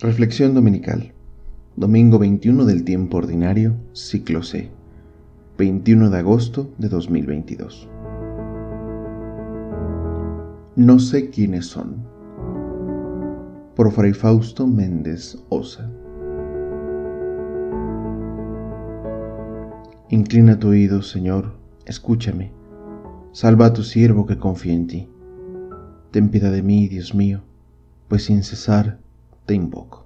Reflexión Dominical. Domingo 21 del tiempo ordinario, ciclo C. 21 de agosto de 2022. No sé quiénes son. Por Fray Fausto Méndez Osa. Inclina tu oído, Señor, escúchame. Salva a tu siervo que confía en ti. Ten piedad de mí, Dios mío, pues sin cesar te invoco.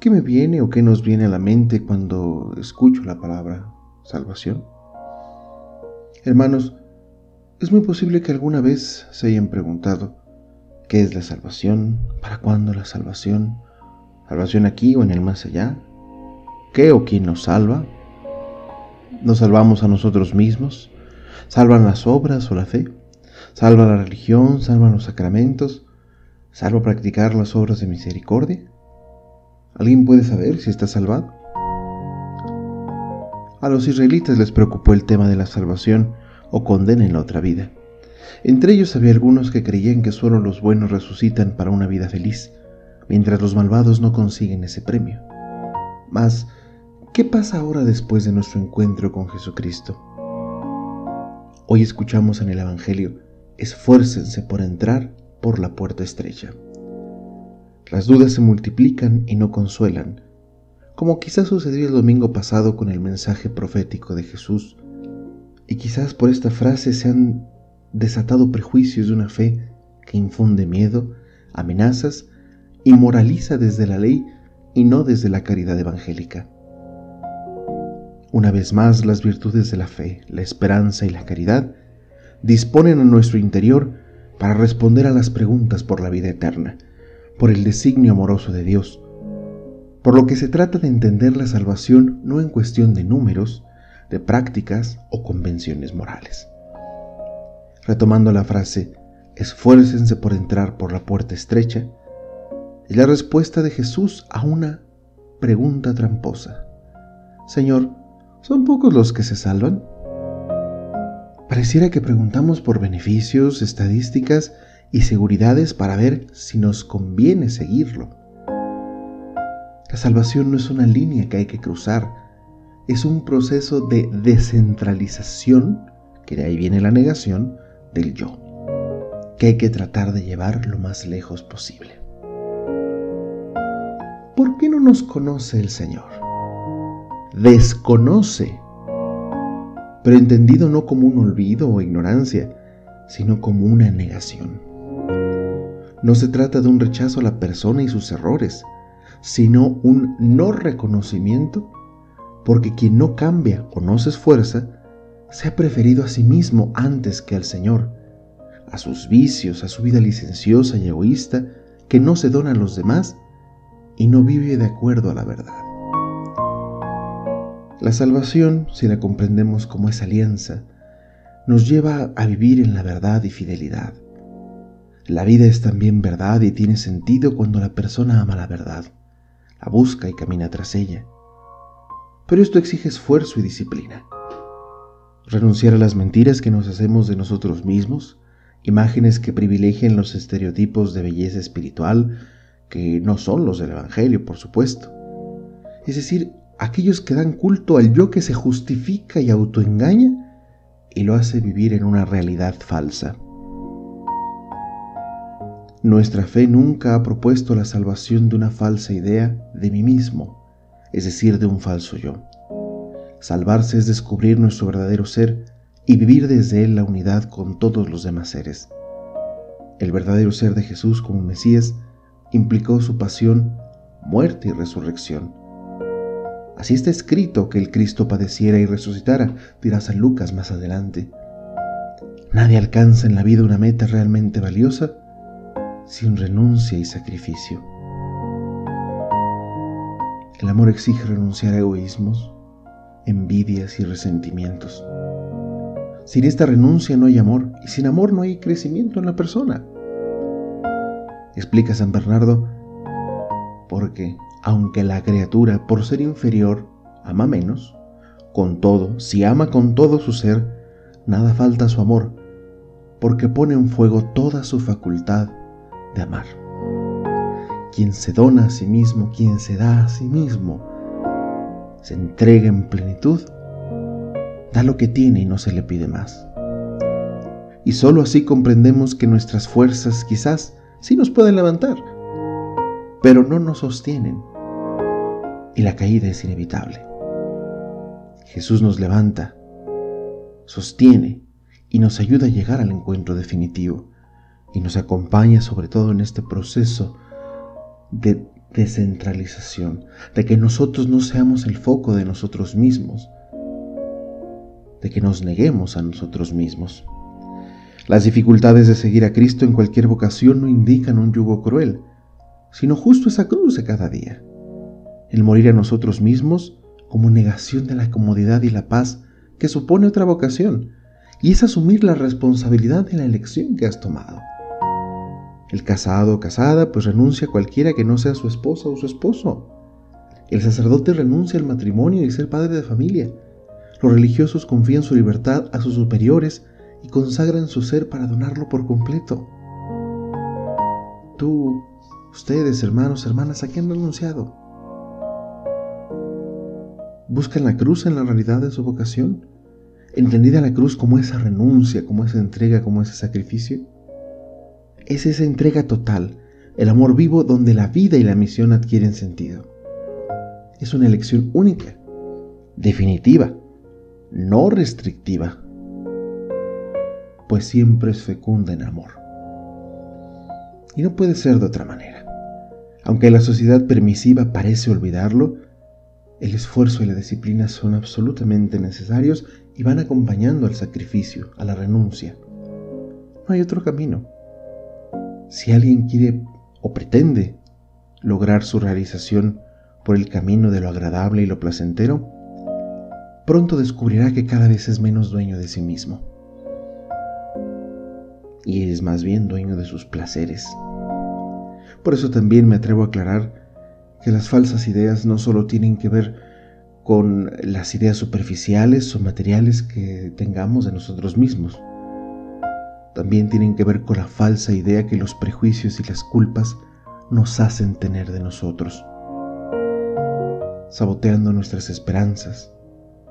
¿Qué me viene o qué nos viene a la mente cuando escucho la palabra salvación? Hermanos, es muy posible que alguna vez se hayan preguntado, ¿qué es la salvación? ¿Para cuándo la salvación? ¿Salvación aquí o en el más allá? ¿Qué o quién nos salva? ¿Nos salvamos a nosotros mismos? ¿Salvan las obras o la fe? ¿Salva la religión? ¿Salvan los sacramentos? ¿Salva practicar las obras de misericordia? ¿Alguien puede saber si está salvado? A los israelitas les preocupó el tema de la salvación o condena en la otra vida. Entre ellos había algunos que creían que solo los buenos resucitan para una vida feliz, mientras los malvados no consiguen ese premio. Mas, ¿qué pasa ahora después de nuestro encuentro con Jesucristo? Hoy escuchamos en el Evangelio, esfuércense por entrar por la puerta estrecha. Las dudas se multiplican y no consuelan, como quizás sucedió el domingo pasado con el mensaje profético de Jesús, y quizás por esta frase se han desatado prejuicios de una fe que infunde miedo, amenazas y moraliza desde la ley y no desde la caridad evangélica. Una vez más, las virtudes de la fe, la esperanza y la caridad disponen a nuestro interior para responder a las preguntas por la vida eterna, por el designio amoroso de Dios, por lo que se trata de entender la salvación no en cuestión de números, de prácticas o convenciones morales. Retomando la frase, esfuércense por entrar por la puerta estrecha, es la respuesta de Jesús a una pregunta tramposa. Señor, ¿Son pocos los que se salvan? Pareciera que preguntamos por beneficios, estadísticas y seguridades para ver si nos conviene seguirlo. La salvación no es una línea que hay que cruzar, es un proceso de descentralización, que de ahí viene la negación, del yo, que hay que tratar de llevar lo más lejos posible. ¿Por qué no nos conoce el Señor? Desconoce, pero entendido no como un olvido o ignorancia, sino como una negación. No se trata de un rechazo a la persona y sus errores, sino un no reconocimiento, porque quien no cambia o no se esfuerza, se ha preferido a sí mismo antes que al Señor, a sus vicios, a su vida licenciosa y egoísta, que no se dona a los demás y no vive de acuerdo a la verdad. La salvación, si la comprendemos como esa alianza, nos lleva a vivir en la verdad y fidelidad. La vida es también verdad y tiene sentido cuando la persona ama la verdad, la busca y camina tras ella. Pero esto exige esfuerzo y disciplina. Renunciar a las mentiras que nos hacemos de nosotros mismos, imágenes que privilegian los estereotipos de belleza espiritual, que no son los del Evangelio, por supuesto. Es decir, aquellos que dan culto al yo que se justifica y autoengaña y lo hace vivir en una realidad falsa. Nuestra fe nunca ha propuesto la salvación de una falsa idea de mí mismo, es decir, de un falso yo. Salvarse es descubrir nuestro verdadero ser y vivir desde él la unidad con todos los demás seres. El verdadero ser de Jesús como Mesías implicó su pasión, muerte y resurrección Así está escrito que el Cristo padeciera y resucitara, dirá San Lucas más adelante. Nadie alcanza en la vida una meta realmente valiosa sin renuncia y sacrificio. El amor exige renunciar a egoísmos, envidias y resentimientos. Sin esta renuncia no hay amor y sin amor no hay crecimiento en la persona. Explica San Bernardo, porque aunque la criatura, por ser inferior, ama menos, con todo, si ama con todo su ser, nada falta a su amor, porque pone en fuego toda su facultad de amar. Quien se dona a sí mismo, quien se da a sí mismo, se entrega en plenitud, da lo que tiene y no se le pide más. Y sólo así comprendemos que nuestras fuerzas quizás sí nos pueden levantar, pero no nos sostienen. Y la caída es inevitable. Jesús nos levanta, sostiene y nos ayuda a llegar al encuentro definitivo y nos acompaña sobre todo en este proceso de descentralización, de que nosotros no seamos el foco de nosotros mismos, de que nos neguemos a nosotros mismos. Las dificultades de seguir a Cristo en cualquier vocación no indican un yugo cruel, sino justo esa cruz de cada día. El morir a nosotros mismos como negación de la comodidad y la paz que supone otra vocación, y es asumir la responsabilidad de la elección que has tomado. El casado o casada pues renuncia a cualquiera que no sea su esposa o su esposo. El sacerdote renuncia al matrimonio y ser padre de familia. Los religiosos confían su libertad a sus superiores y consagran su ser para donarlo por completo. Tú, ustedes, hermanos, hermanas, ¿a qué han renunciado? ¿Buscan la cruz en la realidad de su vocación? ¿Entendida la cruz como esa renuncia, como esa entrega, como ese sacrificio? Es esa entrega total, el amor vivo donde la vida y la misión adquieren sentido. Es una elección única, definitiva, no restrictiva, pues siempre es fecunda en amor. Y no puede ser de otra manera. Aunque la sociedad permisiva parece olvidarlo, el esfuerzo y la disciplina son absolutamente necesarios y van acompañando al sacrificio, a la renuncia. No hay otro camino. Si alguien quiere o pretende lograr su realización por el camino de lo agradable y lo placentero, pronto descubrirá que cada vez es menos dueño de sí mismo y es más bien dueño de sus placeres. Por eso también me atrevo a aclarar que las falsas ideas no solo tienen que ver con las ideas superficiales o materiales que tengamos de nosotros mismos, también tienen que ver con la falsa idea que los prejuicios y las culpas nos hacen tener de nosotros, saboteando nuestras esperanzas,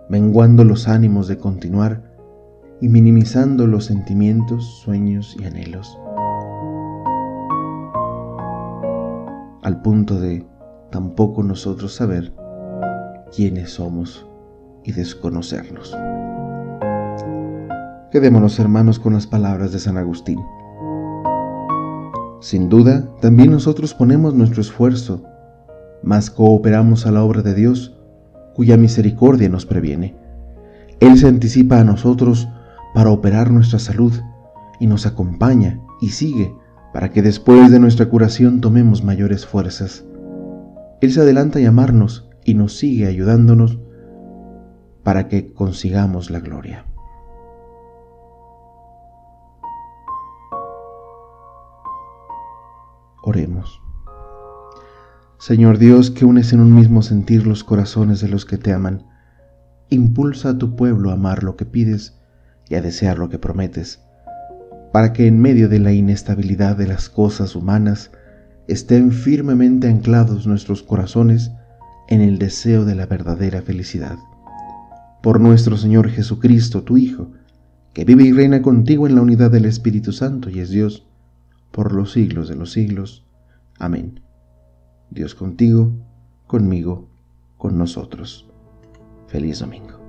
menguando los ánimos de continuar y minimizando los sentimientos, sueños y anhelos, al punto de tampoco nosotros saber quiénes somos y desconocernos. Quedémonos hermanos con las palabras de San Agustín. Sin duda, también nosotros ponemos nuestro esfuerzo, mas cooperamos a la obra de Dios, cuya misericordia nos previene. Él se anticipa a nosotros para operar nuestra salud y nos acompaña y sigue para que después de nuestra curación tomemos mayores fuerzas. Él se adelanta a llamarnos y nos sigue ayudándonos para que consigamos la gloria. Oremos. Señor Dios, que unes en un mismo sentir los corazones de los que te aman, impulsa a tu pueblo a amar lo que pides y a desear lo que prometes, para que en medio de la inestabilidad de las cosas humanas estén firmemente anclados nuestros corazones en el deseo de la verdadera felicidad. Por nuestro Señor Jesucristo, tu Hijo, que vive y reina contigo en la unidad del Espíritu Santo y es Dios, por los siglos de los siglos. Amén. Dios contigo, conmigo, con nosotros. Feliz domingo.